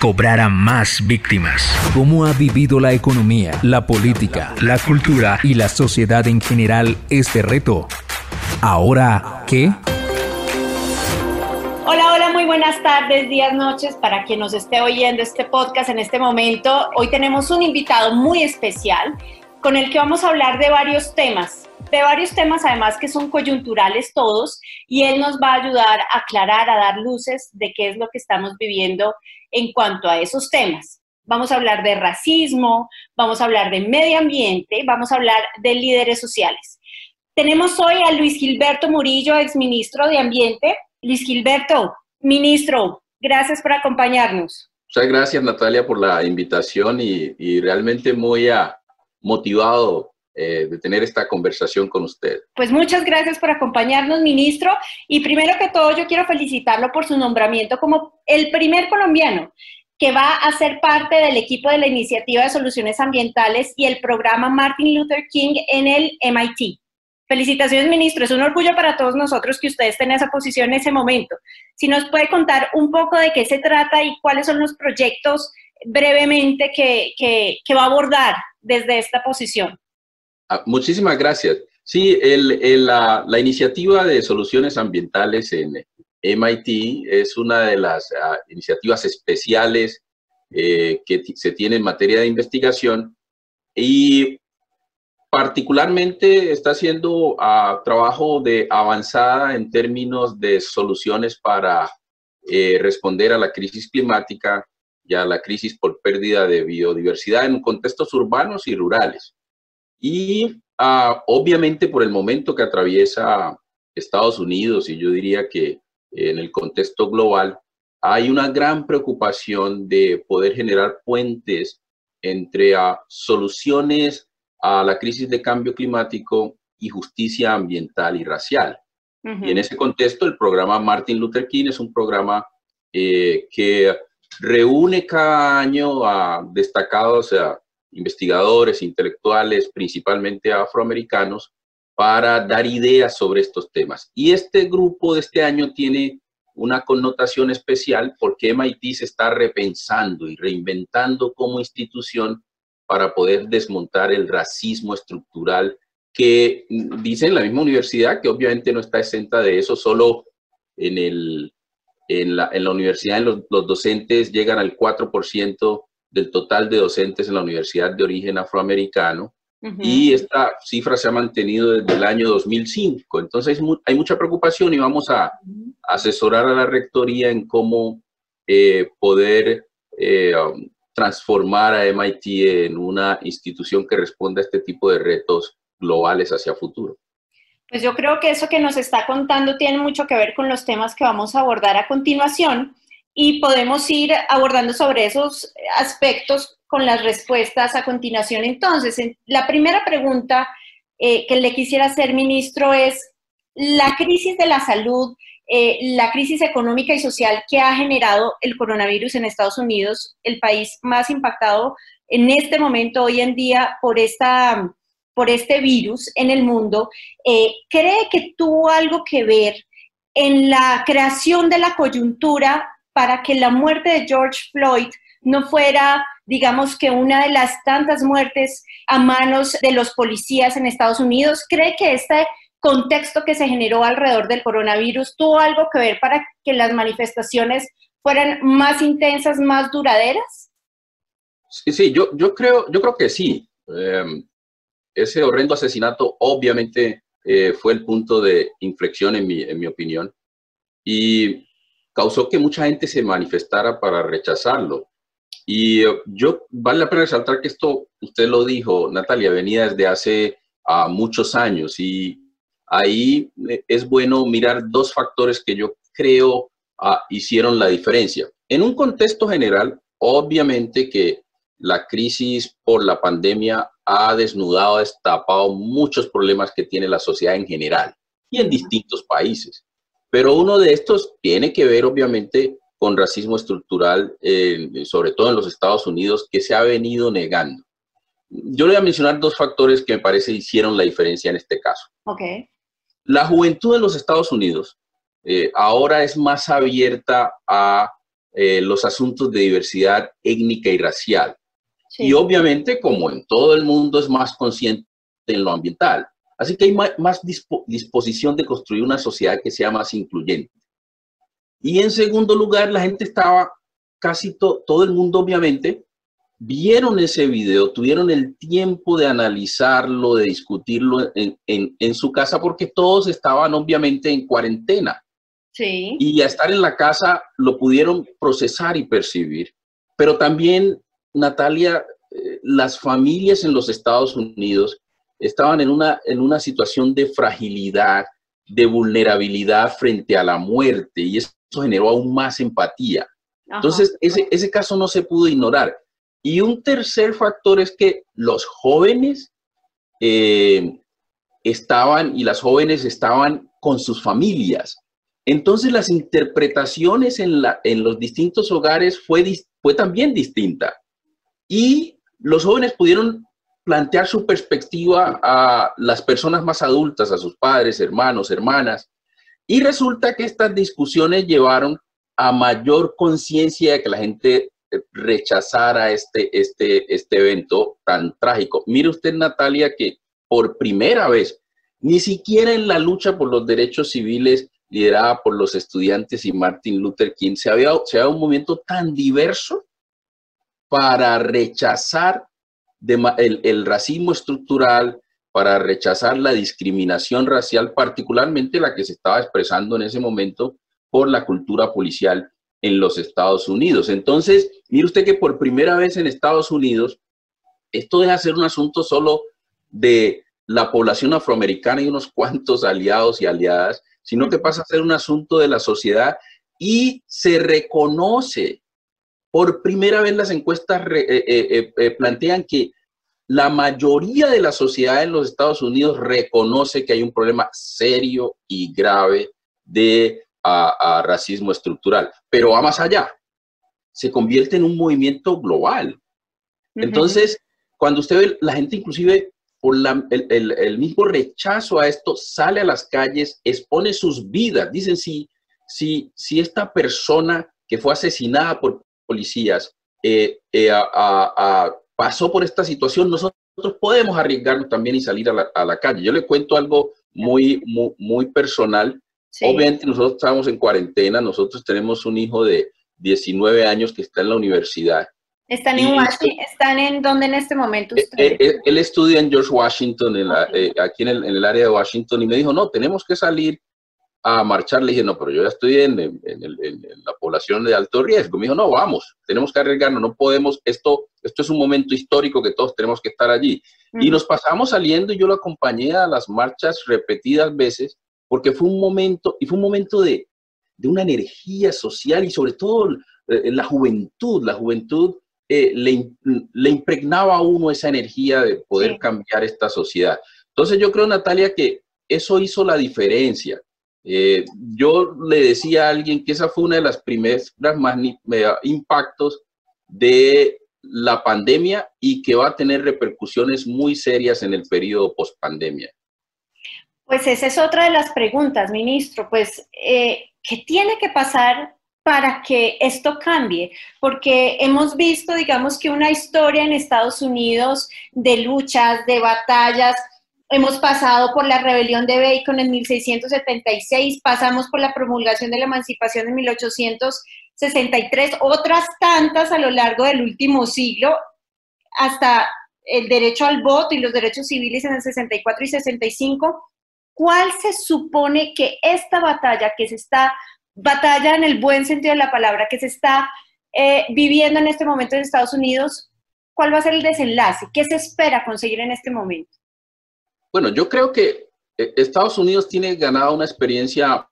cobrara más víctimas. ¿Cómo ha vivido la economía, la política, la cultura y la sociedad en general este reto? Ahora, ¿qué? Hola, hola, muy buenas tardes, días, noches para quien nos esté oyendo este podcast en este momento. Hoy tenemos un invitado muy especial con el que vamos a hablar de varios temas, de varios temas además que son coyunturales todos y él nos va a ayudar a aclarar, a dar luces de qué es lo que estamos viviendo en cuanto a esos temas. Vamos a hablar de racismo, vamos a hablar de medio ambiente, vamos a hablar de líderes sociales. Tenemos hoy a Luis Gilberto Murillo, exministro de Ambiente. Luis Gilberto, ministro, gracias por acompañarnos. Muchas gracias Natalia por la invitación y, realmente muy motivado eh, de tener esta conversación con usted. Pues muchas gracias por acompañarnos, ministro. Y primero que todo, yo quiero felicitarlo por su nombramiento como el primer colombiano que va a ser parte del equipo de la Iniciativa de Soluciones Ambientales y el programa Martin Luther King en el MIT. Felicitaciones, ministro. Es un orgullo para todos nosotros que usted esté en esa posición en ese momento. Si nos puede contar un poco de qué se trata y cuáles son los proyectos brevemente que, que va a abordar desde esta posición. Ah, muchísimas gracias. Sí, la, iniciativa de soluciones ambientales en MIT es una de las ah, iniciativas especiales eh, que se tiene en materia de investigación y particularmente está haciendo ah, trabajo de avanzada en términos de soluciones para eh, responder a la crisis climática y a la crisis por pérdida de biodiversidad en contextos urbanos y rurales. Y ah, obviamente por el momento que atraviesa Estados Unidos y yo diría que en el contexto global, hay una gran preocupación de poder generar puentes entre ah, soluciones a la crisis de cambio climático y justicia ambiental y racial. Y en ese contexto, el programa Martin Luther King es un programa eh, que reúne cada año a destacados investigadores, intelectuales, principalmente afroamericanos, para dar ideas sobre estos temas. Y este grupo de este año tiene una connotación especial porque MIT se está repensando y reinventando como institución para poder desmontar el racismo estructural que dice la misma universidad, que obviamente no está exenta de eso, solo en, el, en, la, en la universidad los, los docentes llegan al 4% del total de docentes en la universidad de origen afroamericano. Y esta cifra se ha mantenido desde el año 2005. Entonces hay mucha preocupación y vamos a asesorar a la rectoría en cómo eh, poder eh, um, transformar a MIT en una institución que responda a este tipo de retos globales hacia futuro. Pues yo creo que eso que nos está contando tiene mucho que ver con los temas que vamos a abordar a continuación y podemos ir abordando sobre esos aspectos con las respuestas a continuación. Entonces, la primera pregunta eh, que le quisiera hacer, ministro, es la crisis de la salud, eh, la crisis económica y social que ha generado el coronavirus en Estados Unidos, el país más impactado en este momento, hoy en día, por esta por este virus en el mundo, eh, ¿cree que tuvo algo que ver en la creación de la coyuntura para que la muerte de George Floyd no fuera, digamos que una de las tantas muertes a manos de los policías en Estados Unidos? ¿Cree que este contexto que se generó alrededor del coronavirus tuvo algo que ver para que las manifestaciones fueran más intensas, más duraderas? Sí, sí yo, yo, creo, yo creo que sí. Em, ese horrendo asesinato obviamente eh, fue el punto de inflexión en mi, en mi opinión. Y causó que mucha gente se manifestara para rechazarlo. Y eh, yo, vale la pena resaltar que esto, usted lo dijo, Natalia, venía desde hace ah, muchos años y ahí eh, es bueno mirar dos factores que yo creo ah, hicieron la diferencia. En un contexto general, obviamente que la crisis por la pandemia ha desnudado, destapado muchos problemas que tiene la sociedad en general y en distintos países. Pero uno de estos tiene que ver, obviamente, con racismo estructural, sobre todo en los Estados Unidos, que se ha venido negando. Yo le voy a mencionar dos factores que me parece hicieron la diferencia en este caso. Okay. La juventud en los Estados Unidos eh, ahora es más abierta a eh, los asuntos de diversidad étnica y racial. Y obviamente, como en todo el mundo, es más consciente en lo ambiental. Así que hay más, disposición de construir una sociedad que sea más incluyente. Y en segundo lugar, la gente estaba, casi todo el mundo obviamente, vieron ese video, tuvieron el tiempo de analizarlo, de discutirlo en, en, su casa, porque todos estaban obviamente en cuarentena. Sí. Y a estar en la casa lo pudieron procesar y percibir. Pero también, Natalia, eh, las familias en los Estados Unidos estaban en una, en una situación de fragilidad, de vulnerabilidad frente a la muerte, y eso generó aún más empatía. Entonces, ese, ese caso no se pudo ignorar. Y un tercer factor es que los jóvenes eh, estaban y las jóvenes estaban con sus familias. Entonces las interpretaciones en, la, en los distintos hogares fue, fue también distinta. Y los jóvenes pudieron plantear su perspectiva a las personas más adultas, a sus padres, hermanos, hermanas. Y resulta que estas discusiones llevaron a mayor conciencia de que la gente rechazara este, este, este evento tan trágico. Mire usted, Natalia, que por primera vez, ni siquiera en la lucha por los derechos civiles liderada por los estudiantes y Martin Luther King, se había, se había un movimiento tan diverso para rechazar el, el racismo estructural, para rechazar la discriminación racial, particularmente la que se estaba expresando en ese momento por la cultura policial en los Estados Unidos. Entonces, mire usted que por primera vez en Estados Unidos, esto deja de ser un asunto solo de la población afroamericana y unos cuantos aliados y aliadas, sino que pasa a ser un asunto de la sociedad y se reconoce. Por primera vez las encuestas eh, eh, eh, plantean que la mayoría de la sociedad en los Estados Unidos reconoce que hay un problema serio y grave de a, racismo estructural, pero va más allá, se convierte en un movimiento global. Entonces, cuando usted ve la gente inclusive por el, mismo rechazo a esto, sale a las calles, expone sus vidas, dicen si, si, si esta persona que fue asesinada por policías eh, eh, pasó por esta situación, nosotros podemos arriesgarnos también y salir a la, a la calle. Yo le cuento algo muy, muy, muy personal Obviamente nosotros estamos en cuarentena, nosotros tenemos un hijo de 19 años que está en la universidad. ¿Están en Washington? ¿Están en dónde en este momento eh, eh, Él, estudia en George Washington, eh, aquí en el, área de Washington, y me dijo, no, tenemos que salir a marchar. Le dije, no, pero yo ya estoy en, la población de alto riesgo. Me dijo, no, vamos, tenemos que arriesgarnos, no podemos, esto, esto es un momento histórico que todos tenemos que estar allí. Y nos pasamos saliendo y yo lo acompañé a las marchas repetidas veces porque fue un momento, y fue un momento de, una energía social y sobre todo eh, la juventud, la juventud eh, le, impregnaba a uno esa energía de poder cambiar esta sociedad. Entonces yo creo, Natalia, que eso hizo la diferencia. Eh, yo le decía a alguien que esa fue una de las primeras impactos de la pandemia y que va a tener repercusiones muy serias en el periodo post pandemia. Pues esa es otra de las preguntas, ministro. Pues, eh, ¿qué tiene que pasar para que esto cambie? Porque hemos visto, digamos, que una historia en Estados Unidos de luchas, de batallas. Hemos pasado por la rebelión de Bacon en 1676, pasamos por la promulgación de la emancipación en 1863, otras tantas a lo largo del último siglo, hasta el derecho al voto y los derechos civiles en el 64 y 65 ¿cuál se supone que esta batalla que se está, batalla en el buen sentido de la palabra, que se está eh, viviendo en este momento en Estados Unidos, cuál va a ser el desenlace? ¿Qué se espera conseguir en este momento? Bueno, yo creo que eh, Estados Unidos tiene ganado una experiencia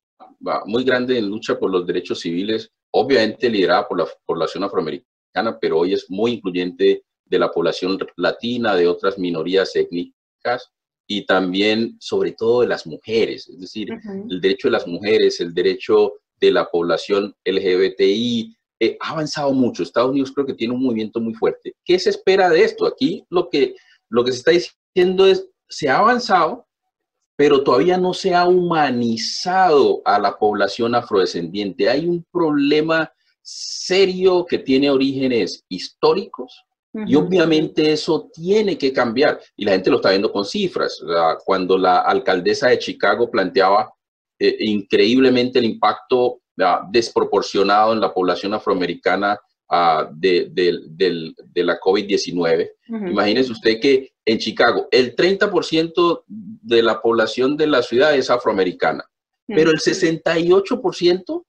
muy grande en lucha por los derechos civiles, obviamente liderada por la población afroamericana, pero hoy es muy incluyente de la población latina, de otras minorías étnicas y también, sobre todo, de las mujeres, es decir, el derecho de las mujeres, el derecho de la población LGBTI, eh, ha avanzado mucho. Estados Unidos creo que tiene un movimiento muy fuerte. ¿Qué se espera de esto? Aquí lo que, lo que se está diciendo es, se ha avanzado, pero todavía no se ha humanizado a la población afrodescendiente. Hay un problema serio que tiene orígenes históricos y obviamente eso tiene que cambiar. Y la gente lo está viendo con cifras. Cuando la alcaldesa de Chicago planteaba eh, increíblemente el impacto desproporcionado en la población afroamericana ah, de, la COVID-19. Imagínese usted que en Chicago el 30% de la población de la ciudad es afroamericana, pero el 68%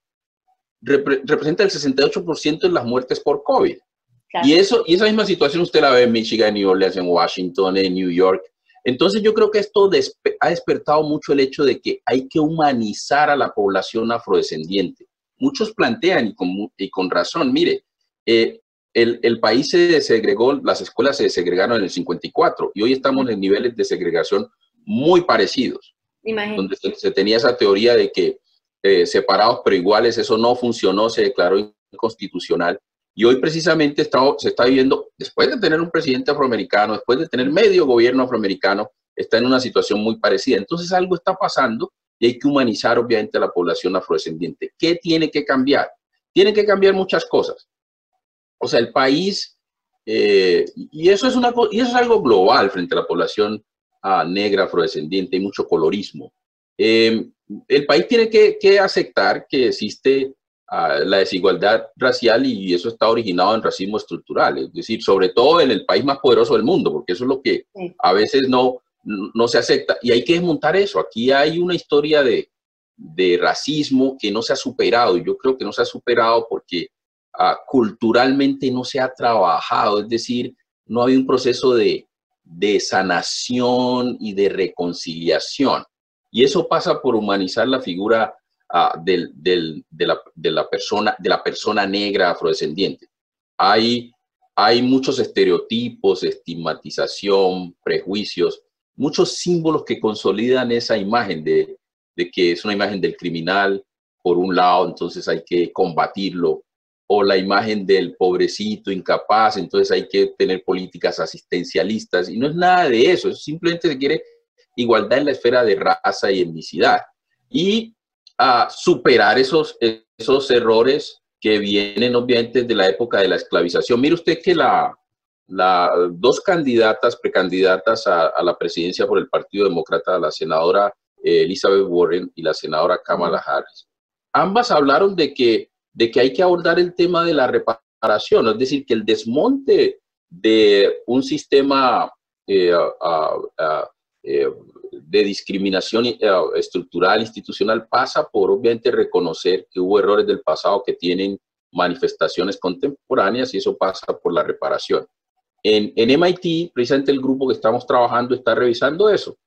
representa el 68% de las muertes por COVID. Y, eso, y esa misma situación usted la ve en Michigan, en New Orleans, en Washington, en New York. Entonces yo creo que esto ha despertado mucho el hecho de que hay que humanizar a la población afrodescendiente. Muchos plantean, y con, y con razón, mire, eh, el, el, país se segregó, las escuelas se segregaron en el 54 y hoy estamos en niveles de segregación muy parecidos. Donde se, tenía esa teoría de que eh, separados pero iguales, eso no funcionó, se declaró inconstitucional. Y hoy precisamente está, se está viviendo, después de tener un presidente afroamericano, después de tener medio gobierno afroamericano, está en una situación muy parecida. Entonces algo está pasando y hay que humanizar obviamente a la población afrodescendiente. ¿Qué tiene que cambiar? Tiene que cambiar muchas cosas. O sea, el país, eh, y, eso es una, y eso es algo global frente a la población ah, negra afrodescendiente, hay mucho colorismo. Eh, el país tiene que, que aceptar que existe la desigualdad racial y eso está originado en racismo estructural, es decir, sobre todo en el país más poderoso del mundo, porque eso es lo que a veces no, no se acepta. Y hay que desmontar eso. Aquí hay una historia de, de racismo que no se ha superado y yo creo que no se ha superado porque ah, culturalmente no se ha trabajado, es decir, no hay un proceso de, de sanación y de reconciliación. Y eso pasa por humanizar la figura del, de, la, de, la, persona, de la persona negra afrodescendiente. Hay, hay muchos estereotipos, estigmatización, prejuicios, muchos símbolos que consolidan esa imagen de, de que es una imagen del criminal, por un lado, entonces hay que combatirlo, o la imagen del pobrecito incapaz, entonces hay que tener políticas asistencialistas, y no es nada de eso, simplemente se quiere igualdad en la esfera de raza y etnicidad. Y a superar esos, esos errores que vienen obviamente de la época de la esclavización. Mire usted que la, la dos candidatas, precandidatas a, la presidencia por el Partido Demócrata, la senadora eh, Elizabeth Warren y la senadora Kamala Harris, ambas hablaron de que, de que hay que abordar el tema de la reparación, es decir, que el desmonte de un sistema eh, eh, de discriminación eh, estructural, institucional, pasa por obviamente reconocer que hubo errores del pasado que tienen manifestaciones contemporáneas y eso pasa por la reparación. En, en MIT, precisamente el grupo que estamos trabajando está revisando eso.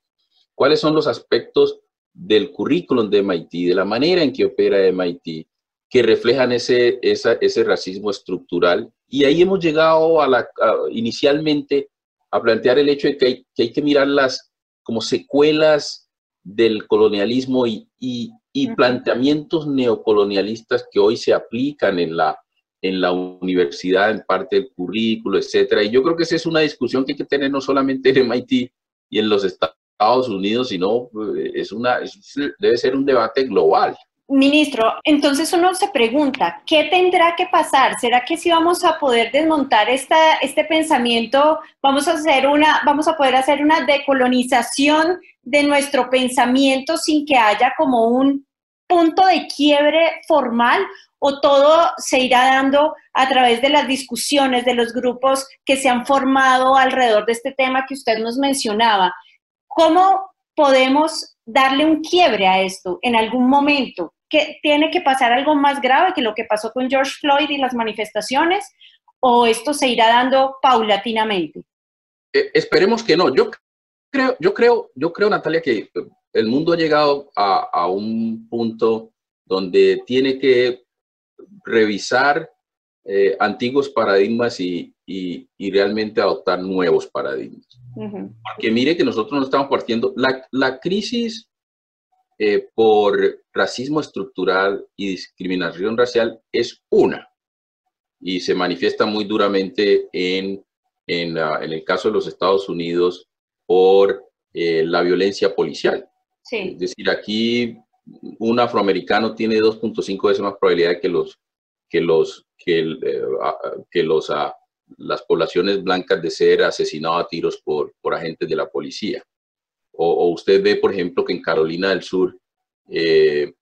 ¿Cuáles son los aspectos del currículum de MIT, de la manera en que opera MIT, que reflejan ese, ese racismo estructural? Y ahí hemos llegado a la, inicialmente a plantear el hecho de que hay, que hay que mirar las como secuelas del colonialismo y, planteamientos neocolonialistas que hoy se aplican en la, en la universidad, en parte del currículo, etcétera. Y yo creo que esa es una discusión que hay que tener no solamente en MIT y en los Estados Unidos, sino eh, es una, debe ser un debate global. Ministro, entonces uno se pregunta, ¿qué tendrá que pasar? ¿Será que si vamos a poder desmontar esta, este pensamiento, vamos a, hacer una, vamos a poder hacer una decolonización de nuestro pensamiento sin que haya como un punto de quiebre formal o todo se irá dando a través de las discusiones de los grupos que se han formado alrededor de este tema que usted nos mencionaba? ¿Cómo podemos darle un quiebre a esto en algún momento? que tiene que pasar algo más grave que lo que pasó con George Floyd y las manifestaciones? ¿O esto se irá dando paulatinamente? Eh, esperemos que no. Yo creo, yo creo, yo creo, Natalia, que el mundo ha llegado a, un punto donde tiene que revisar eh, antiguos paradigmas y, y, realmente adoptar nuevos paradigmas. Porque mire que nosotros no estamos partiendo, la, la crisis eh, por racismo estructural y discriminación racial es una y se manifiesta muy duramente en, en, en el caso de los Estados Unidos por eh, la violencia policial. Es decir, aquí un afroamericano tiene 2.5 veces más probabilidad que los que los que, eh, que los las poblaciones blancas de ser asesinados a tiros por, por agentes de la policía. O, usted ve, por ejemplo, que en Carolina del Sur eh,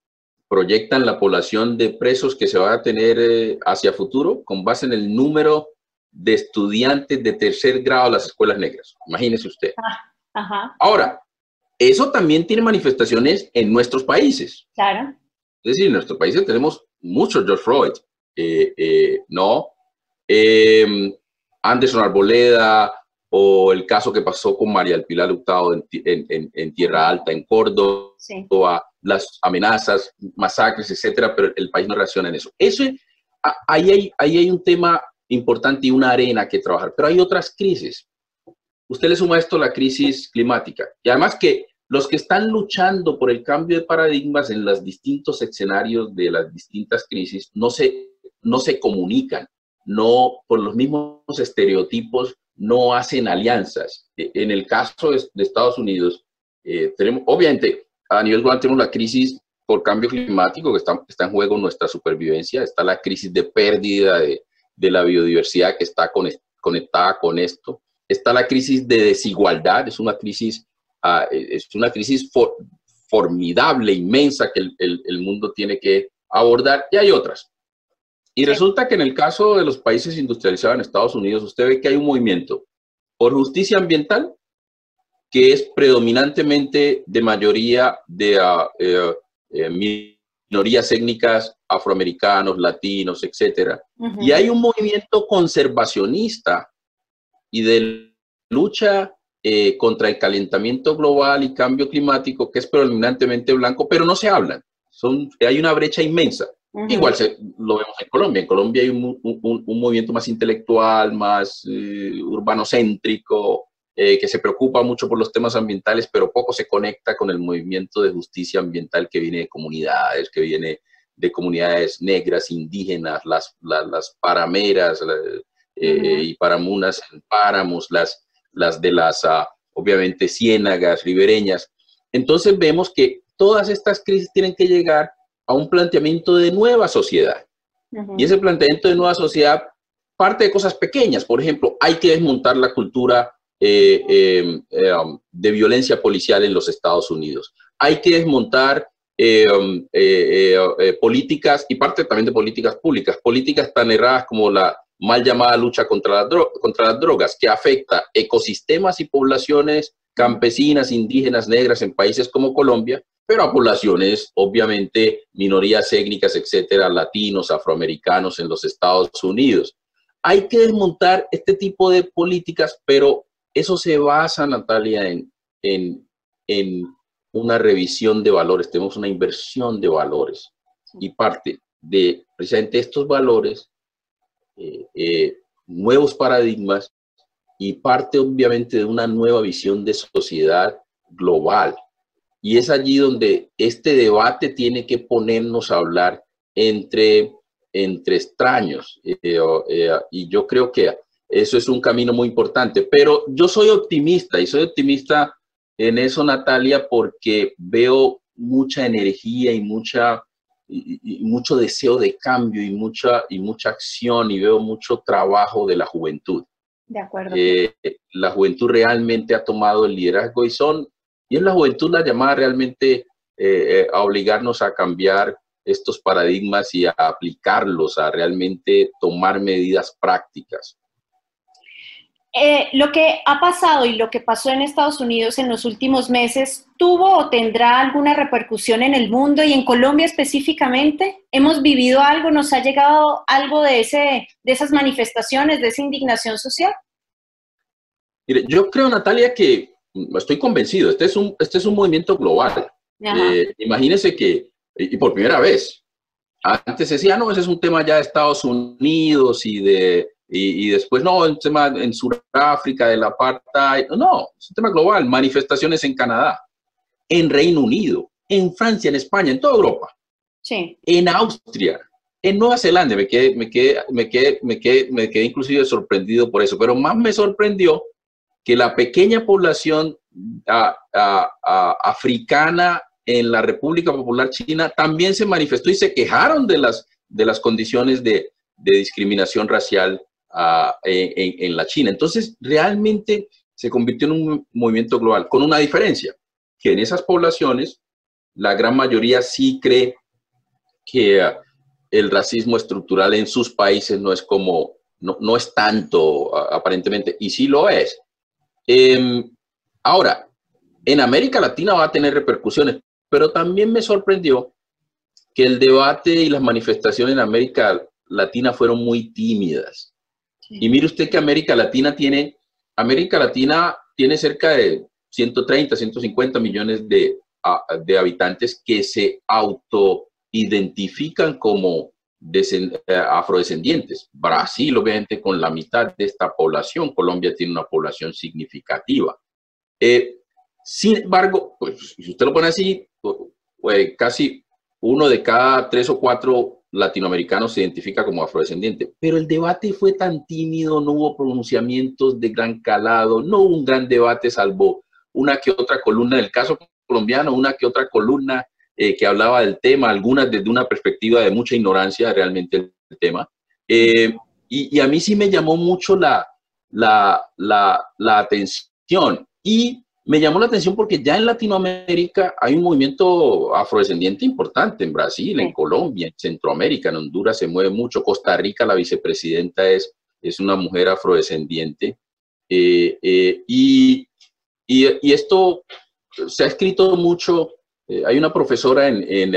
proyectan la población de presos que se va a tener eh, hacia futuro con base en el número de estudiantes de tercer grado de las escuelas negras. Imagínese usted. Ah, Ahora, eso también tiene manifestaciones en nuestros países. Claro. Es decir, en nuestros países tenemos muchos George Floyd, eh, ¿no? Em, Anderson Arboleda, o el caso que pasó con María El Pilar Hurtado en, Tierra Alta, en Córdoba, las amenazas, masacres, etcétera, pero el país no reacciona en eso. Eso ahí, hay, ahí hay un tema importante y una arena que trabajar, pero hay otras crisis. Usted le suma esto la crisis climática y además que los que están luchando por el cambio de paradigmas en los distintos escenarios de las distintas crisis no se, no se comunican, no por los mismos estereotipos no hacen alianzas. E, en el caso de, Estados Unidos, eh, tenemos, obviamente, a nivel global tenemos la crisis por cambio climático, que está, en juego nuestra supervivencia, está la crisis de pérdida de, la biodiversidad que está conectada con esto, está la crisis de desigualdad, es una crisis, uh, es una crisis formidable, inmensa que el mundo tiene que abordar, y hay otras. Y resulta que en el caso de los países industrializados en Estados Unidos, usted ve que hay un movimiento por justicia ambiental que es predominantemente de mayoría de ah, eh, eh, minorías étnicas, afroamericanos, latinos, etc. Y hay un movimiento conservacionista y de lucha eh, contra el calentamiento global y cambio climático que es predominantemente blanco, pero no se hablan. Son, hay una brecha inmensa. Igual se, lo vemos en Colombia. En Colombia hay un, un, movimiento más intelectual, más eh, urbanocéntrico, eh, que se preocupa mucho por los temas ambientales, pero poco se conecta con el movimiento de justicia ambiental que viene de comunidades, que viene de comunidades negras, indígenas, las, las, parameras eh, y paramunas páramos, las, las de las, ah, obviamente, ciénagas ribereñas. Entonces vemos que todas estas crisis tienen que llegar a un planteamiento de nueva sociedad. Y ese planteamiento de nueva sociedad parte de cosas pequeñas. Por ejemplo, hay que desmontar la cultura eh, em, eh, um, de violencia policial en los Estados Unidos. Hay que desmontar eh, um, políticas y parte también de políticas públicas, políticas tan erradas como la mal llamada lucha contra, contra las drogas, que afecta ecosistemas y poblaciones campesinas, indígenas, negras en países como Colombia, pero a poblaciones, obviamente, minorías étnicas, etcétera, latinos, afroamericanos en los Estados Unidos. Hay que desmontar este tipo de políticas, pero eso se basa, Natalia, en, en, en una revisión de valores. Tenemos una inversión de valores y parte de precisamente estos valores, eh, eh, nuevos paradigmas y parte obviamente de una nueva visión de sociedad global y es allí donde este debate tiene que ponernos a hablar entre, entre extraños. Eh, eh, y yo creo que eso es un camino muy importante. Pero yo soy optimista y soy optimista en eso, Natalia, porque veo mucha energía y mucha y, mucho deseo de cambio y mucha y mucha acción y veo mucho trabajo de la juventud. De acuerdo. Eh, la juventud realmente ha tomado el liderazgo y son y es la juventud la llamada realmente eh, eh, a obligarnos a cambiar estos paradigmas y a aplicarlos, a realmente tomar medidas prácticas. Eh, lo que ha pasado y lo que pasó en Estados Unidos en los últimos meses, ¿tuvo o tendrá alguna repercusión en el mundo y en Colombia específicamente? ¿Hemos vivido algo? ¿Nos ha llegado algo de, ese, de esas manifestaciones, de esa indignación social? Mire, yo creo, Natalia, que estoy convencido, este es un, este es un movimiento global. Eh, imagínense que, y por primera vez, antes decía, no, ese es un tema ya de Estados Unidos y de, y, después, no, un tema en Sudáfrica, de la apartheid. No, es un tema global. Manifestaciones en Canadá, en Reino Unido, en Francia, en España, en toda Europa. Sí. En Austria, en Nueva Zelanda. Me quedé, me quedé, me quedé, me quedé, me quedé inclusive sorprendido por eso. Pero más me sorprendió que la pequeña población africana en la República Popular China también se manifestó y se quejaron de las, de las condiciones de, discriminación racial en, la China. Entonces, realmente se convirtió en un movimiento global, con una diferencia, que en esas poblaciones la gran mayoría sí cree que ah, el racismo estructural en sus países no es como, no, no es tanto aparentemente, y sí lo es. Em, ahora, en América Latina va a tener repercusiones, pero también me sorprendió que el debate y las manifestaciones en América Latina fueron muy tímidas. Y mire usted que América Latina tiene, América Latina tiene cerca de 130, 150 millones de, de habitantes que se autoidentifican como afrodescendientes. Brasil, obviamente, con la mitad de esta población. Colombia tiene una población significativa. Eh, sin embargo, pues, si usted lo pone así, pues, casi uno de cada tres o cuatro latinoamericanos se identifica como afrodescendiente, pero el debate fue tan tímido, no hubo pronunciamientos de gran calado, no hubo un gran debate salvo una que otra columna del caso colombiano, una que otra columna eh, que hablaba del tema, algunas desde una perspectiva de mucha ignorancia realmente el tema. Eh, y, a mí sí me llamó mucho la, la, la, la atención y me llamó la atención porque ya en Latinoamérica hay un movimiento afrodescendiente importante, en Brasil, en Colombia, en Centroamérica, en Honduras se mueve mucho, Costa Rica, la vicepresidenta es, es una mujer afrodescendiente. Eh, eh, y, y, esto se ha escrito mucho, eh, hay una profesora en, en,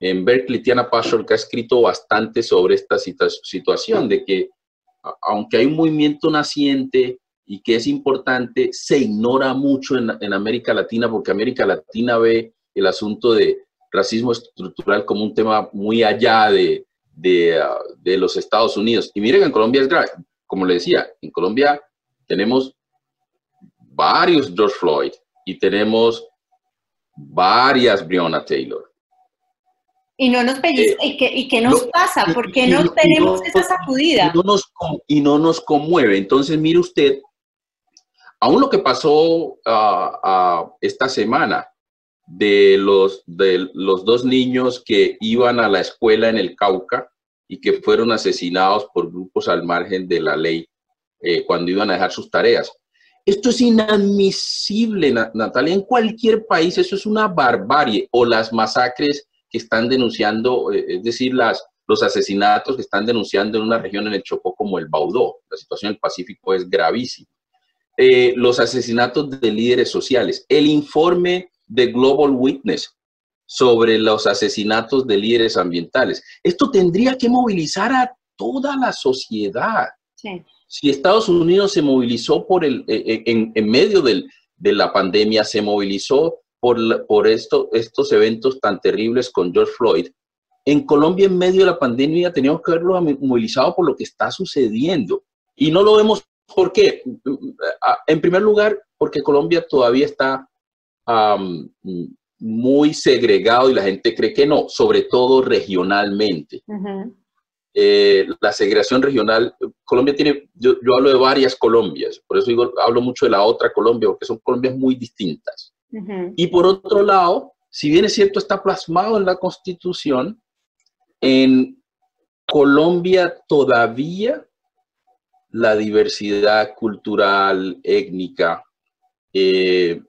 en Berkeley, Tiana Pashol, que ha escrito bastante sobre esta situación de que aunque hay un movimiento naciente, y que es importante, se ignora mucho en, América Latina porque América Latina ve el asunto de racismo estructural como un tema muy allá de, de, ah, los Estados Unidos. Y miren, en Colombia es grave. Como le decía, en Colombia tenemos varios George Floyd y tenemos varias Breonna Taylor. Y no nos pellizca, y, qué, ¿y qué nos pasa? ¿Por qué no, tenemos esa sacudida? nos, y no nos conmueve. Entonces, mire usted Aún lo que pasó ah, ah, esta semana de los, de los dos niños que iban a la escuela en el Cauca y que fueron asesinados por grupos al margen de la ley eh, cuando iban a dejar sus tareas. Esto es inadmisible, Natalia. En cualquier país eso es una barbarie. O las masacres que están denunciando, eh, es decir, las, los asesinatos que están denunciando en una región en el Chocó como el Baudó. La situación en el Pacífico es gravísima. Eh, los asesinatos de líderes sociales, el informe de Global Witness sobre los asesinatos de líderes ambientales. Esto tendría que movilizar a toda la sociedad. Si Estados Unidos se movilizó por el, eh, eh, en, medio de la pandemia, se movilizó por, por esto, estos eventos tan terribles con George Floyd, en Colombia en medio de la pandemia teníamos que haberlo movilizado por lo que está sucediendo. Y no lo vemos ¿Por qué? En primer lugar, porque Colombia todavía está muy segregado y la gente cree que no, sobre todo regionalmente. Eh, la segregación regional, Colombia tiene, yo, hablo de varias Colombias, por eso digo, hablo mucho de la otra Colombia, porque son Colombias muy distintas. Y por otro lado, si bien es cierto, está plasmado en la Constitución, en Colombia todavía la diversidad cultural, étnica, eh,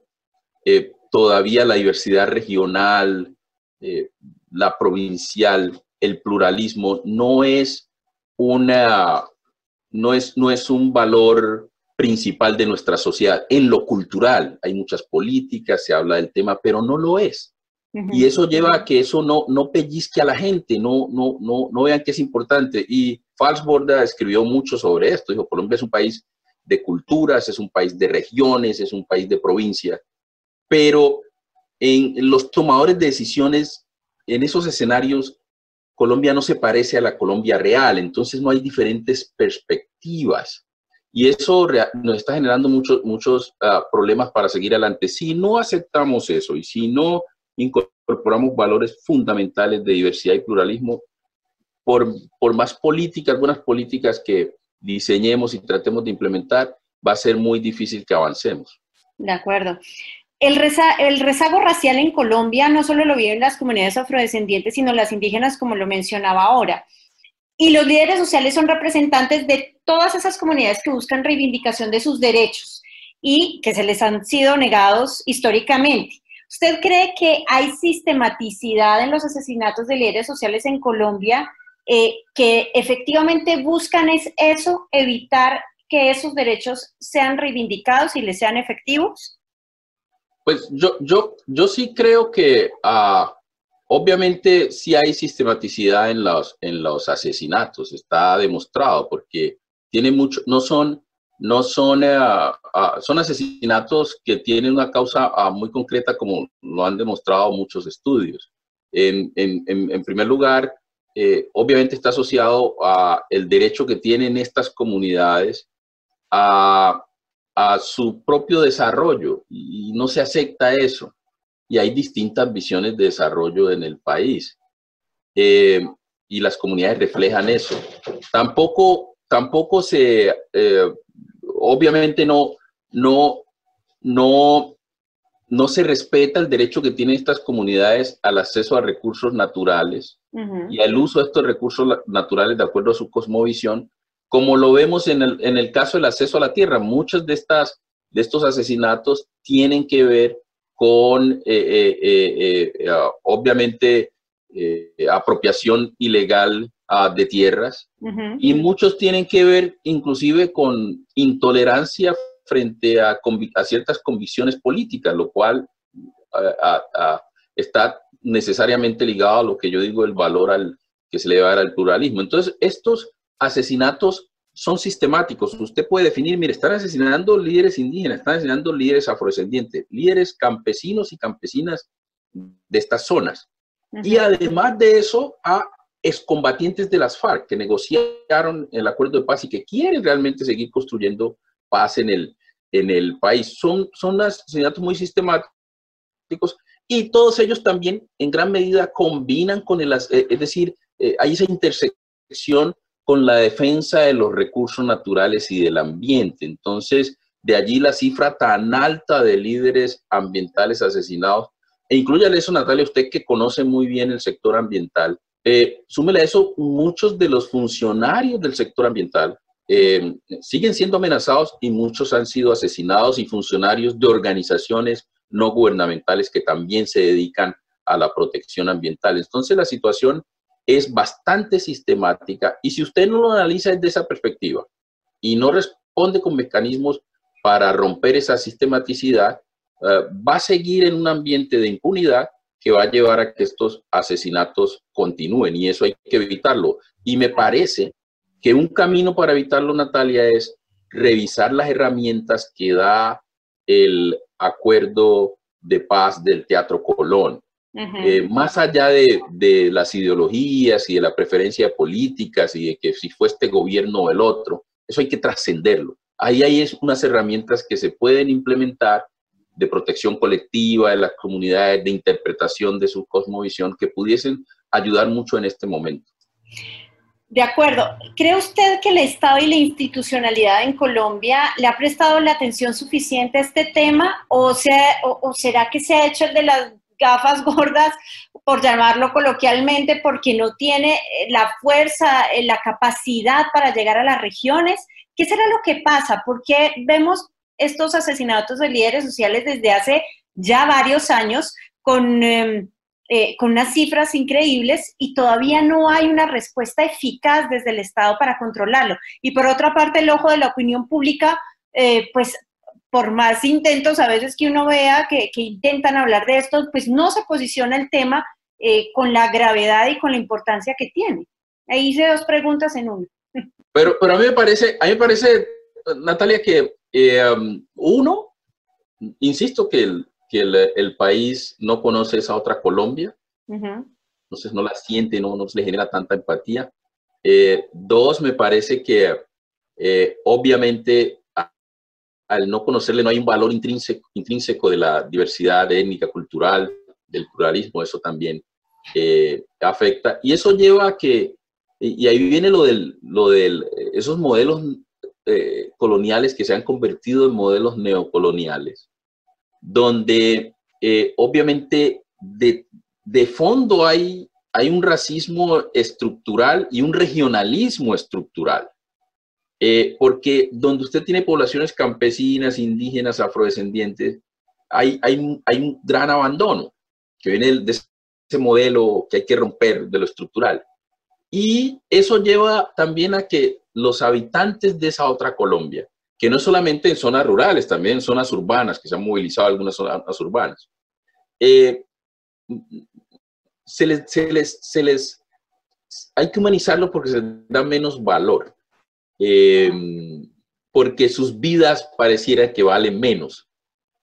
eh, todavía la diversidad regional, eh, la provincial, el pluralismo, no es una, no es, no es un valor principal de nuestra sociedad. En lo cultural hay muchas políticas, se habla del tema, pero no lo es. Y eso lleva a que eso no, no pellizque a la gente, no, no, no, no vean que es importante. Y Falsborda escribió mucho sobre esto. Dijo, Colombia es un país de culturas, es un país de regiones, es un país de provincias, pero en los tomadores de decisiones, en esos escenarios, Colombia no se parece a la Colombia real, entonces no hay diferentes perspectivas. Y eso nos está generando muchos, muchos ah, problemas para seguir adelante. Si no aceptamos eso y si no incorporamos valores fundamentales de diversidad y pluralismo, por, por más políticas, buenas políticas que diseñemos y tratemos de implementar, va a ser muy difícil que avancemos. De acuerdo. El, rezago racial en Colombia no solo lo viven las comunidades afrodescendientes, sino las indígenas, como lo mencionaba ahora. Y los líderes sociales son representantes de todas esas comunidades que buscan reivindicación de sus derechos y que se les han sido negados históricamente. ¿Usted cree que hay sistematicidad en los asesinatos de líderes sociales en Colombia eh, que efectivamente buscan es eso, evitar que esos derechos sean reivindicados y les sean efectivos? Pues yo, yo, yo sí creo que uh, obviamente sí hay sistematicidad en los, en los asesinatos, está demostrado, porque tiene mucho, no son, no son, uh, son asesinatos que tienen una causa muy concreta, como lo han demostrado muchos estudios. En, en, en primer lugar, eh, obviamente está asociado a el derecho que tienen estas comunidades a, su propio desarrollo y no se acepta eso. Y hay distintas visiones de desarrollo en el país. Eh, y las comunidades reflejan eso. Tampoco, tampoco se, eh, obviamente no, no, no no se respeta el derecho que tienen estas comunidades al acceso a recursos naturales y al uso de estos recursos naturales de acuerdo a su cosmovisión, como lo vemos en el, en el caso del acceso a la tierra. Muchos de, estas, de estos asesinatos tienen que ver con, eh, eh, eh, obviamente, apropiación ilegal ah, de tierras y muchos tienen que ver inclusive con intolerancia frente a, ciertas convicciones políticas, lo cual está necesariamente ligado a lo que yo digo, el valor al, que se le va a dar al pluralismo. Entonces, estos asesinatos son sistemáticos. Usted puede definir, mire, están asesinando líderes indígenas, están asesinando líderes afrodescendientes, líderes campesinos y campesinas de estas zonas. Y además de eso, a excombatientes de las FARC que negociaron el acuerdo de paz y que quieren realmente seguir construyendo paz en el, en el país. Son, son asesinatos muy sistemáticos y todos ellos también en gran medida combinan con el, eh, es decir, eh, hay esa intersección con la defensa de los recursos naturales y del ambiente. Entonces, de allí la cifra tan alta de líderes ambientales asesinados. E incluye eso, Natalia, usted que conoce muy bien el sector ambiental, eh, súmele a eso muchos de los funcionarios del sector ambiental eh, siguen siendo amenazados y muchos han sido asesinados y funcionarios de organizaciones no gubernamentales que también se dedican a la protección ambiental. Entonces la situación es bastante sistemática y si usted no lo analiza desde esa perspectiva y no responde con mecanismos para romper esa sistematicidad, eh, va a seguir en un ambiente de impunidad que va a llevar a que estos asesinatos continúen y eso hay que evitarlo. Y me parece que un camino para evitarlo, Natalia, es revisar las herramientas que da el acuerdo de paz del Teatro Colón. Eh, más allá de, las ideologías y de la preferencia de políticas y de que si fue este gobierno o el otro, eso hay que trascenderlo. Ahí hay unas herramientas que se pueden implementar de protección colectiva de las comunidades, de interpretación de su cosmovisión, que pudiesen ayudar mucho en este momento. De acuerdo. ¿Cree usted que el Estado y la institucionalidad en Colombia le ha prestado la atención suficiente a este tema o, sea, o, será que se ha hecho el de las gafas gordas, por llamarlo coloquialmente, porque no tiene eh, la fuerza, eh, la capacidad para llegar a las regiones? ¿Qué será lo que pasa? Porque vemos estos asesinatos de líderes sociales desde hace ya varios años con... Em, eh, con unas cifras increíbles y todavía no hay una respuesta eficaz desde el Estado para controlarlo. Y por otra parte, el ojo de la opinión pública, pues por más intentos a veces que uno vea que, intentan hablar de esto, pues no se posiciona el tema eh, con la gravedad y con la importancia que tiene. Ahí hice dos preguntas en una. Pero, pero a mí me parece, a mí me parece, Natalia, que um, uno, insisto que el, que el, país no conoce esa otra Colombia. entonces no la siente, no, no le genera tanta empatía. Eh, dos, me parece que eh, obviamente al no conocerle no hay un valor intrínseco, de la diversidad étnica, cultural, del pluralismo, eso también eh, afecta. Y eso lleva a que, y ahí viene lo del, lo esos modelos coloniales que se han convertido en modelos neocoloniales, donde obviamente de, de fondo hay, hay un racismo estructural y un regionalismo estructural. Eh, porque donde usted tiene poblaciones campesinas, indígenas, afrodescendientes, hay, hay, un gran abandono que viene de ese modelo que hay que romper de lo estructural. Y eso lleva también a que los habitantes de esa otra Colombia, que no solamente en zonas rurales, también en zonas urbanas, que se han movilizado algunas zonas urbanas, eh, se les, se les, se les, hay que humanizarlo porque se da menos valor, em, porque sus vidas pareciera que valen menos,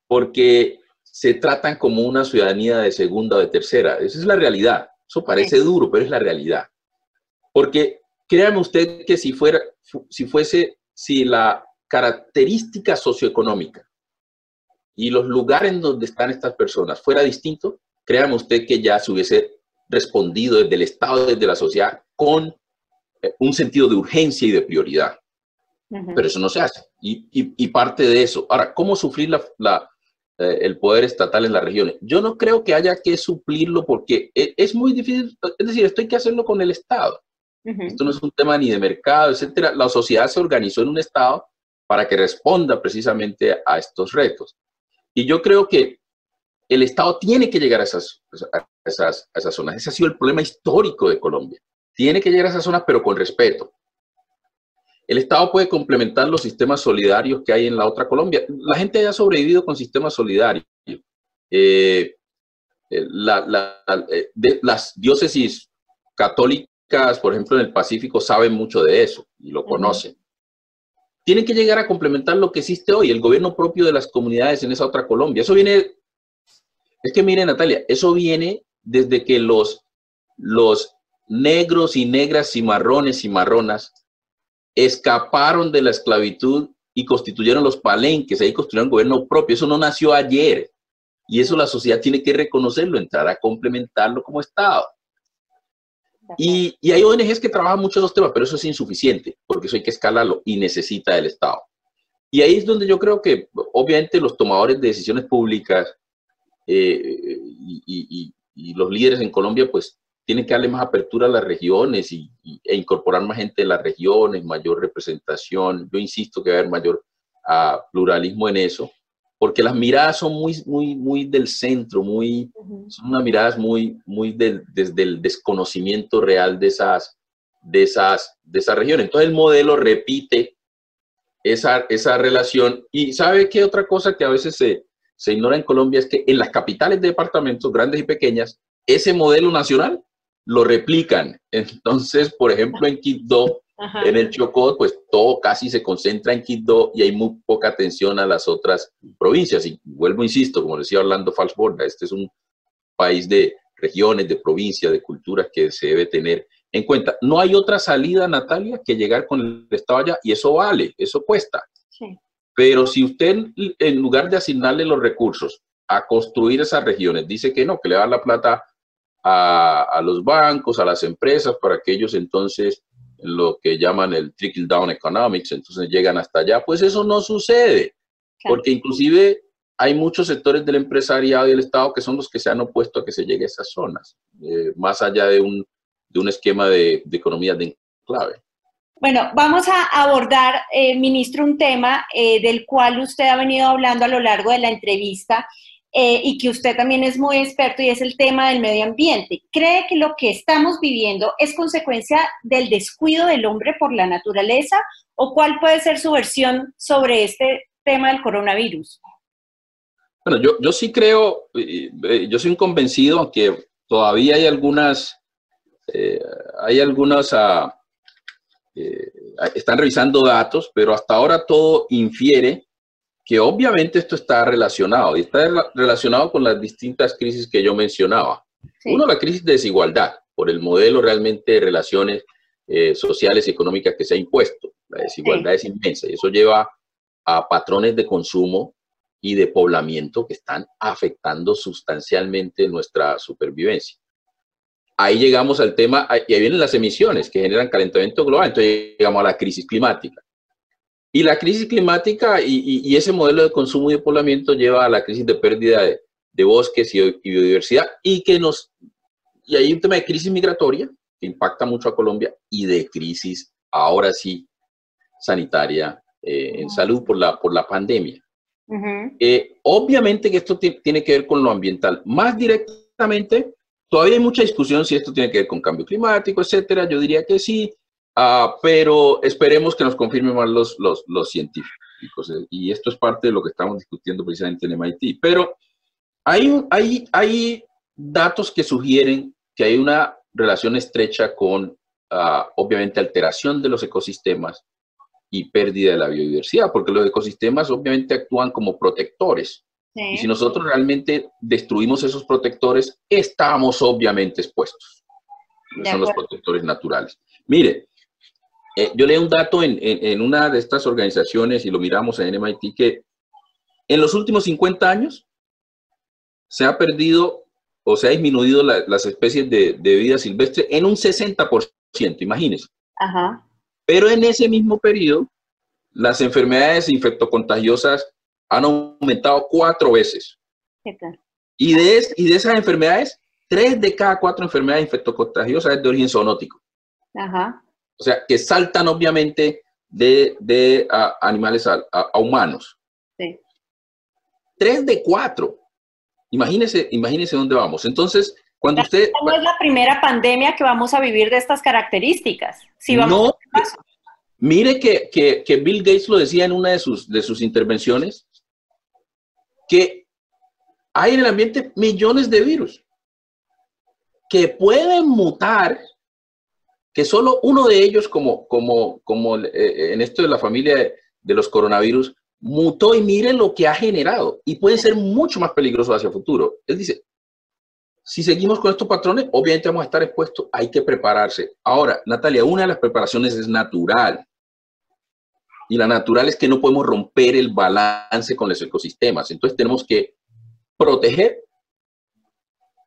porque se tratan como una ciudadanía de segunda o de tercera. Esa es la realidad. Eso parece duro, pero es la realidad. Porque créame usted que si fuera, si fuese, si la característica socioeconómica y los lugares donde están estas personas fuera distinto, créame usted que ya se hubiese respondido desde el Estado, desde la sociedad, con eh, un sentido de urgencia y de prioridad. Pero eso no se hace. Y, parte de eso. Ahora, ¿cómo sufrir la, eh, el poder estatal en las regiones? Yo no creo que haya que suplirlo porque e, es, muy difícil. Es decir, esto hay que hacerlo con el Estado. Esto no es un tema ni de mercado, etcétera. La sociedad se organizó en un Estado para que responda precisamente a estos retos. Y yo creo que el Estado tiene que llegar a esas, esas, esas zonas. Ese ha sido el problema histórico de Colombia. Tiene que llegar a esas zonas, pero con respeto. El Estado puede complementar los sistemas solidarios que hay en la otra Colombia. La gente ha sobrevivido con sistemas solidarios. Eh, eh, eh, las diócesis católicas, por ejemplo, en el Pacífico, saben mucho de eso y lo conocen. Tienen que llegar a complementar lo que existe hoy, el gobierno propio de las comunidades en esa otra Colombia. Eso viene es que mire, Natalia, eso viene desde que los, los negros y negras y marrones y marronas escaparon de la esclavitud y constituyeron los palenques, ahí construyeron gobierno propio. Eso no nació ayer. Y eso la sociedad tiene que reconocerlo, entrar a complementarlo como Estado. Y, y, hay ONGs que trabajan mucho los temas, pero eso es insuficiente, porque eso hay que escalarlo y necesita el Estado. Y ahí es donde yo creo que, obviamente, los tomadores de decisiones públicas eh, y, los líderes en Colombia pues tienen que darle más apertura a las regiones y, e incorporar más gente de las regiones, mayor representación. Yo insisto que va a haber mayor ah, pluralismo en eso, porque las miradas son muy, muy, muy del centro, muy, son unas miradas muy, muy desde el desconocimiento real de esas, de esas, de esas regiones. Entonces el modelo repite esa, esa relación y sabe qué otra cosa que a veces se, se ignora en Colombia es que en las capitales de departamentos, grandes y pequeñas, ese modelo nacional lo replican. Entonces, por ejemplo, en Quito, en el Chocó, pues todo casi se concentra en Quito y hay muy poca atención a las otras provincias. Y vuelvo, insisto, como decía Orlando Falsborda, este es un país de regiones, de provincias, de culturas que se debe tener en cuenta. No hay otra salida, Natalia, que llegar con el Estado allá y eso vale, eso cuesta. Sí. Pero si usted, en lugar de asignarle los recursos a construir esas regiones, dice que no, que le da la plata a, los bancos, a las empresas, para que ellos entonces lo que llaman el trickle down economics, entonces llegan hasta allá, pues eso no sucede, porque inclusive hay muchos sectores del empresariado y del Estado que son los que se han opuesto a que se llegue a esas zonas, eh, más allá de un, de un esquema de, de economía de enclave. Bueno, vamos a abordar, eh, ministro, un tema eh, del cual usted ha venido hablando a lo largo de la entrevista eh, y que usted también es muy experto y es el tema del medio ambiente. ¿Cree que lo que estamos viviendo es consecuencia del descuido del hombre por la naturaleza o cuál puede ser su versión sobre este tema del coronavirus? Bueno, yo, yo sí creo, yo soy un convencido que todavía hay algunas, hay algunas... Uh, eh, están revisando datos, pero hasta ahora todo infiere que obviamente esto está relacionado y está relacionado con las distintas crisis que yo mencionaba. Uno, la crisis de desigualdad. por el modelo realmente de relaciones eh, sociales y económicas que se ha impuesto. La desigualdad es inmensa y eso lleva a patrones de consumo y de poblamiento que están afectando sustancialmente nuestra supervivencia. Ahí llegamos al tema, y ahí vienen las emisiones que generan calentamiento global, entonces llegamos a la crisis climática. Y la crisis climática y, ese modelo de consumo y de poblamiento lleva a la crisis de pérdida de, bosques y, biodiversidad y que nos... Y hay un tema de crisis migratoria que impacta mucho a Colombia y de crisis, ahora sí, sanitaria eh, en salud por la, por la pandemia. Eh, obviamente que esto tiene que ver con lo ambiental. Más directamente, todavía hay mucha discusión si esto tiene que ver con cambio climático, etcétera. Yo diría que sí, uh, pero esperemos que nos confirmen más los, los, los, científicos. Eh, y esto es parte de lo que estamos discutiendo precisamente en MIT. Pero hay, hay, hay datos que sugieren que hay una relación estrecha con, uh, obviamente, alteración de los ecosistemas y pérdida de la biodiversidad, porque los ecosistemas obviamente actúan como protectores. Y si nosotros realmente destruimos esos protectores, estamos obviamente expuestos. Son los protectores naturales. Mire, eh, yo leí un dato en, en, una de estas organizaciones y lo miramos en MIT que en los últimos 50 años se ha perdido o se ha disminuido las especies de, de, vida silvestre en un 60%, imagínense. Ajá. Pero en ese mismo periodo, las enfermedades infectocontagiosas han aumentado cuatro veces. Y de, y de esas enfermedades, tres de cada cuatro enfermedades infectocontagiosas es de origen zoonótico. Ajá. O sea, que saltan obviamente de, de animales a, humanos. Sí. Tres de cuatro. Imagínese, imagínese dónde vamos. Entonces, cuando usted... No es la primera pandemia que vamos a vivir de estas características. Si vamos no, mire que, que, que, Bill Gates lo decía en una de sus, de sus intervenciones, que hay en el ambiente millones de virus que pueden mutar, que solo uno de ellos, como, como, como eh, en esto de la familia de, los coronavirus, mutó y mire lo que ha generado y puede ser mucho más peligroso hacia el futuro. Él dice, si seguimos con estos patrones, obviamente vamos a estar expuestos, hay que prepararse. Ahora, Natalia, una de las preparaciones es natural. Y la natural es que no podemos romper el balance con los ecosistemas. Entonces tenemos que proteger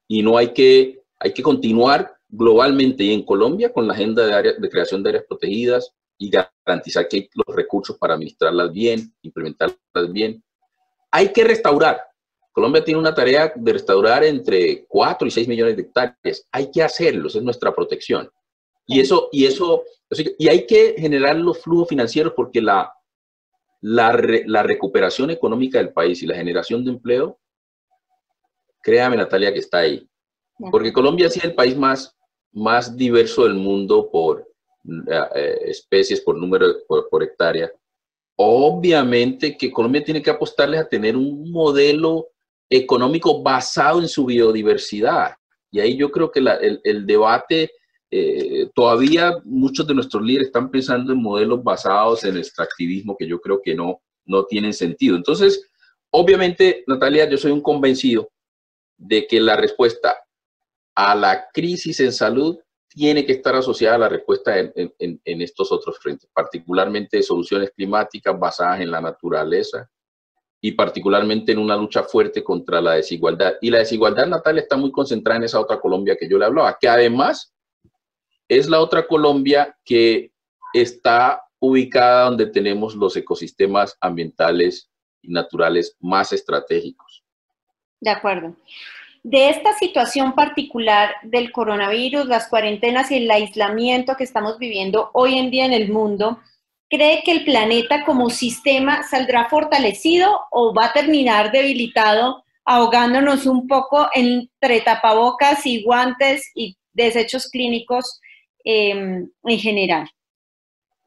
y no hay que, hay que continuar globalmente y en Colombia con la agenda de, de creación de áreas protegidas y garantizar que hay los recursos para administrarlas bien, implementarlas bien. Hay que restaurar, Colombia tiene una tarea de restaurar entre 4 y 6 millones de hectáreas. Hay que hacerlo, esa es nuestra protección. Y eso, y eso, y hay que generar los flujos financieros porque la, la, la recuperación económica del país y la generación de empleo, créame Natalia que está ahí. Porque Colombia es el país más, más diverso del mundo por eh, eh, especies, por número, por, hectárea. Obviamente que Colombia tiene que apostarles a tener un modelo económico basado en su biodiversidad. Y ahí yo creo que el, debate, eh, todavía muchos de nuestros líderes están pensando en modelos basados en extractivismo que yo creo que no, no tienen sentido. Entonces, obviamente, Natalia, yo soy un convencido de que la respuesta a la crisis en salud tiene que estar asociada a la respuesta en, en estos otros frentes, particularmente soluciones climáticas basadas en la naturaleza, y particularmente en una lucha fuerte contra la desigualdad. Y la desigualdad, Natalia, está muy concentrada en esa otra Colombia que yo le hablaba, que además es la otra Colombia que está ubicada donde tenemos los ecosistemas ambientales y naturales más estratégicos. De acuerdo. De esta situación particular del coronavirus, las cuarentenas y el aislamiento que estamos viviendo hoy en día en el mundo, cree que el planeta como sistema saldrá fortalecido o va a terminar debilitado, ahogándonos un poco entre tapabocas y guantes y desechos clínicos em, en general?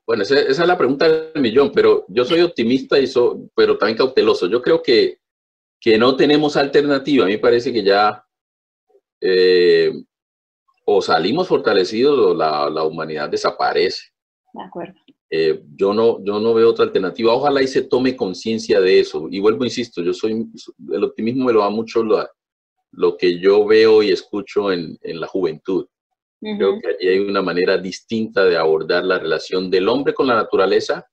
Bueno, esa, es la pregunta del millón, pero yo soy optimista, y pero también cauteloso. Yo creo que, que no tenemos alternativa. A mí me parece que ya eh, o salimos fortalecidos o la, la humanidad desaparece. De acuerdo. Eh, yo, no, yo no veo otra alternativa. Ojalá y se tome conciencia de eso. Y vuelvo, insisto, yo soy, el optimismo me lo da mucho lo, lo que yo veo y escucho en, en la juventud. Creo que allí hay una manera distinta de abordar la relación del hombre con la naturaleza,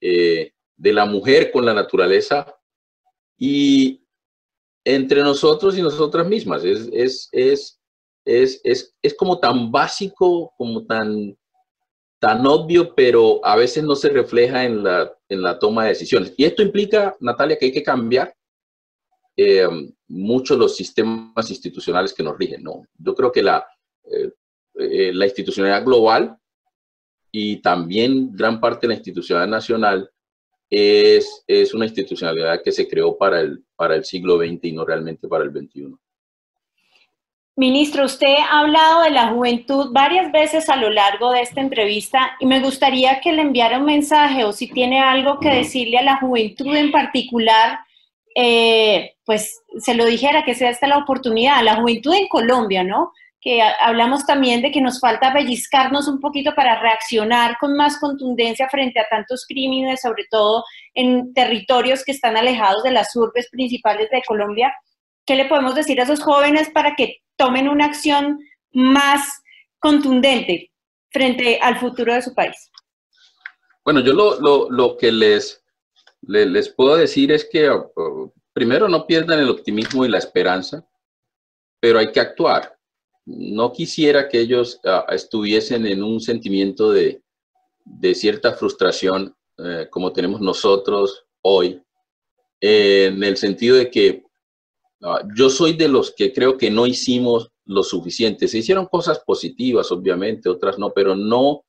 eh, de la mujer con la naturaleza y entre nosotros y nosotras mismas. Es, es, es, es, es, es como tan básico, como tan, tan obvio, pero a veces no se refleja en la, en la toma de decisiones. Y esto implica, Natalia, que hay que cambiar eh, muchos los sistemas institucionales que nos rigen. ¿no? Yo creo que la, eh, eh, la institucionalidad global y también gran parte de la institucionalidad nacional es, es una institucionalidad que se creó para el, para el siglo XX y no realmente para el XXI. Ministro, usted ha hablado de la juventud varias veces a lo largo de esta entrevista y me gustaría que le enviara un mensaje o si tiene algo que decirle a la juventud en particular, eh, pues se lo dijera, que sea esta la oportunidad, la juventud en Colombia, ¿no? Que hablamos también de que nos falta pellizcarnos un poquito para reaccionar con más contundencia frente a tantos crímenes, sobre todo en territorios que están alejados de las urbes principales de Colombia. ¿Qué le podemos decir a esos jóvenes para que tomen una acción más contundente frente al futuro de su país? Bueno, yo lo, lo, que les, les, puedo decir es que uh, primero no pierdan el optimismo y la esperanza, pero hay que actuar. No quisiera que ellos uh, estuviesen en un sentimiento de, de cierta frustración uh, como tenemos nosotros hoy, en el sentido de que Ah, yo soy de los que creo que no hicimos lo suficiente. Se hicieron cosas positivas, obviamente, otras no, pero no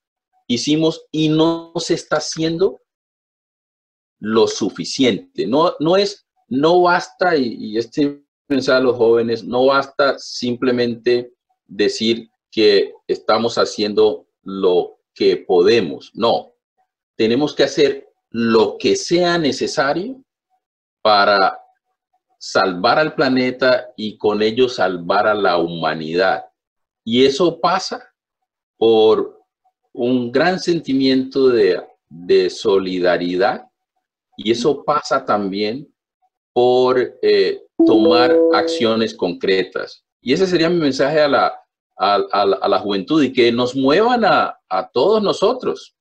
hicimos y no se está haciendo lo suficiente. No, no es, no basta, y, y este a los jóvenes, no basta simplemente decir que estamos haciendo lo que podemos. No, tenemos que hacer lo que sea necesario para salvar al planeta y con ello salvar a la humanidad. Y eso pasa por un gran sentimiento de, solidaridad y eso pasa también por eh, tomar acciones concretas. Y ese sería mi mensaje a la, a, la juventud y que nos muevan a, todos nosotros.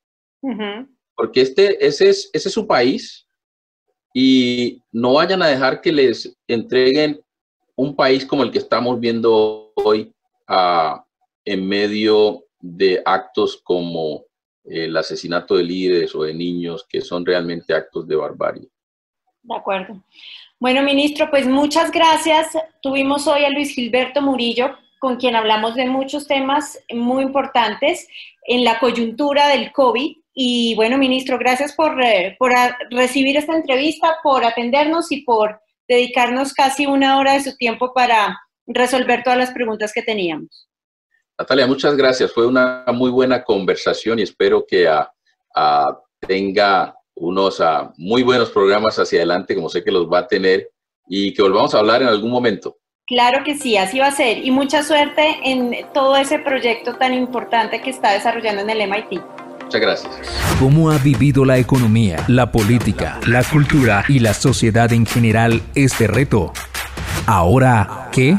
Porque este, ese, es, ese es su país, y no vayan a dejar que les entreguen un país como el que estamos viendo hoy en medio de actos como el asesinato de líderes o de niños, que son realmente actos de barbarie. De acuerdo. Bueno, ministro, pues muchas gracias. Tuvimos hoy a Luis Gilberto Murillo, con quien hablamos de muchos temas muy importantes en la coyuntura del COVID y bueno, ministro, gracias por, eh, recibir esta entrevista, por atendernos y por dedicarnos casi una hora de su tiempo para resolver todas las preguntas que teníamos. Natalia, muchas gracias. Fue una muy buena conversación y espero que tenga unos muy buenos programas hacia adelante, como sé que los va a tener, y que volvamos a hablar en algún momento. Claro que sí, así va a ser. Y mucha suerte en todo ese proyecto tan importante que está desarrollando en el MIT. Muchas gracias. ¿Cómo ha vivido la economía, la política, la cultura y la sociedad en general este reto? Ahora, ¿qué?